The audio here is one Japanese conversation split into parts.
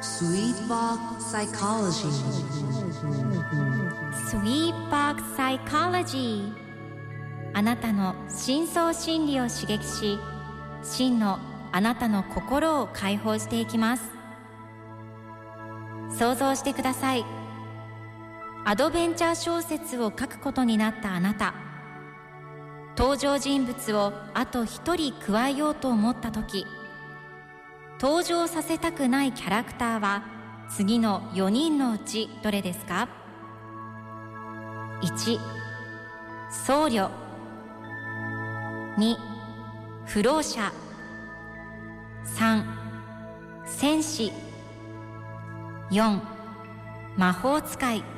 Sweetbox Psychology. Sweetbox Psychology. あなたの深層心理を刺激し真のあなたの心を解放していきます。想像してください。アドベンチャー小説を書くことになったあなた。登場人物をあと一人加えようと思った時登場させたくないキャラクターは次の4人のうちどれですか？1僧侶。2不老者。3戦士。4魔法使い。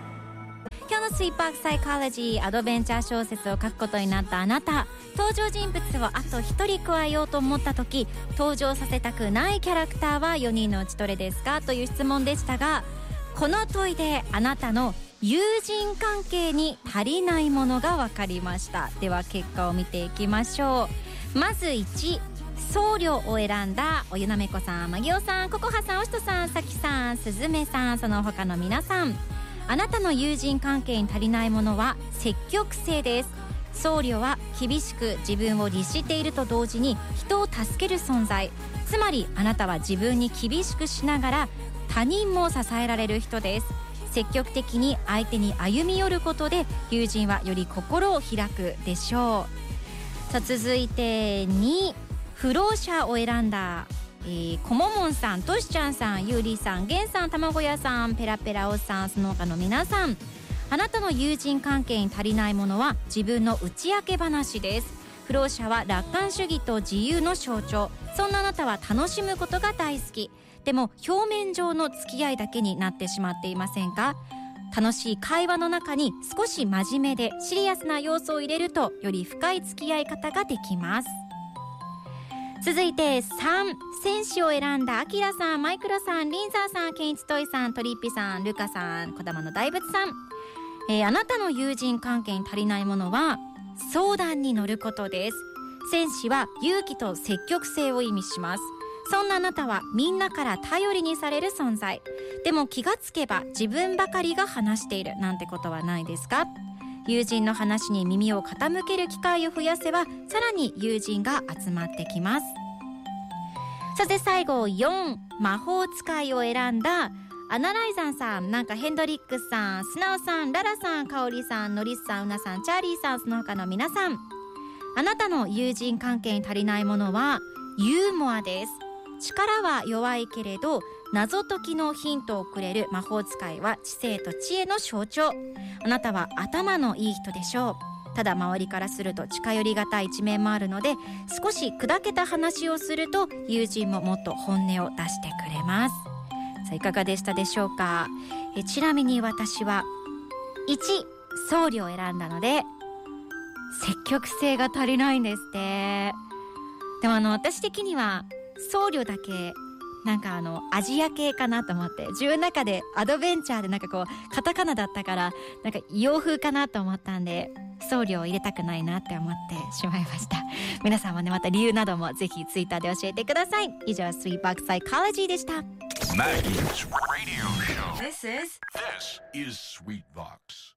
今日のスイーパークサイコロジーアドベンチャー小説を書くことになったあなた。登場人物をあと1人加えようと思った時登場させたくないキャラクターは4人のうちどれですかという質問でしたがこの問いであなたの友人関係に足りないものが分かりました。では結果を見ていきましょう。まず1僧侶を選んだおゆなめこさん、まぎおさん、ここはさん、おしとさん、さきさん、すずめさん、その他の皆さん。あなたの友人関係に足りないものは積極性です。僧侶は厳しく自分を律していると同時に人を助ける存在。つまりあなたは自分に厳しくしながら他人も支えられる人です。積極的に相手に歩み寄ることで友人はより心を開くでしょう。さあ続いて2不老者を選んだえー、こももんさん、としちゃんさん、ゆうりさん、げんさん、たまごやさん、ペラペラおっさん、その他の皆さんあなたの友人関係に足りないものは自分の打ち明け話です。不老者は楽観主義と自由の象徴そんなあなたは楽しむことが大好き。でも表面上の付き合いだけになってしまっていませんか？楽しい会話の中に少し真面目でシリアスな要素を入れるとより深い付き合い方ができます。続いて3選手を選んだアキラさんマイクロさんリンザーさんケンイチトイさんトリッピさんルカさん小玉の大仏さん、えー、あなたの友人関係に足りないものは相談に乗ることです。戦士は勇気と積極性を意味します。そんなあなたはみんなから頼りにされる存在。でも気がつけば自分ばかりが話しているなんてことはないですか？友人の話に耳を傾ける機会を増やせばさらに友人が集まってきますそして最後4魔法使いを選んだアナライザンさん、なんかヘンドリックスさん、スナオさん、ララさん、カオリさん、ノリスさん、ウナさん、チャーリーさん、その他の皆さん。あなたの友人関係に足りないものはユーモアです。力は弱いけれど謎解きのヒントをくれる魔法使いは知性と知恵の象徴。あなたは頭のいい人でしょう。ただ周りからすると近寄りがたい一面もあるので少し砕けた話をすると友人ももっと本音を出してくれます。さあいかがでしたでしょうか？えちなみに私は1僧侶を選んだので積極性が足りないんですって。でもあの私的には僧侶だけなんかあのアジア系かなと思って自分の中でアドベンチャーでなんかこうカタカナだったからなんか洋風かなと思ったんで僧侶を入れたくないなって思ってしまいました 皆さんもねまた理由などもぜひツイッターで教えてください以上スイーバックサイコロジーでした Maggie's Radio Show. This is This is Sweet Box.